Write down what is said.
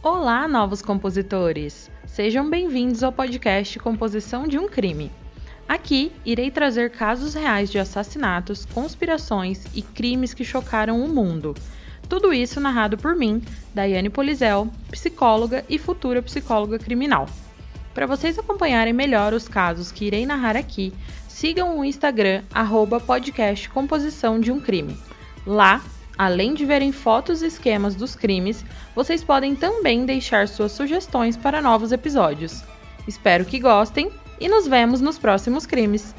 Olá, novos compositores! Sejam bem-vindos ao podcast Composição de um Crime. Aqui irei trazer casos reais de assassinatos, conspirações e crimes que chocaram o mundo. Tudo isso narrado por mim, Daiane Polizel, psicóloga e futura psicóloga criminal. Para vocês acompanharem melhor os casos que irei narrar aqui, sigam o Instagram arroba podcast Composição de um Crime. Lá Além de verem fotos e esquemas dos crimes, vocês podem também deixar suas sugestões para novos episódios. Espero que gostem e nos vemos nos próximos crimes.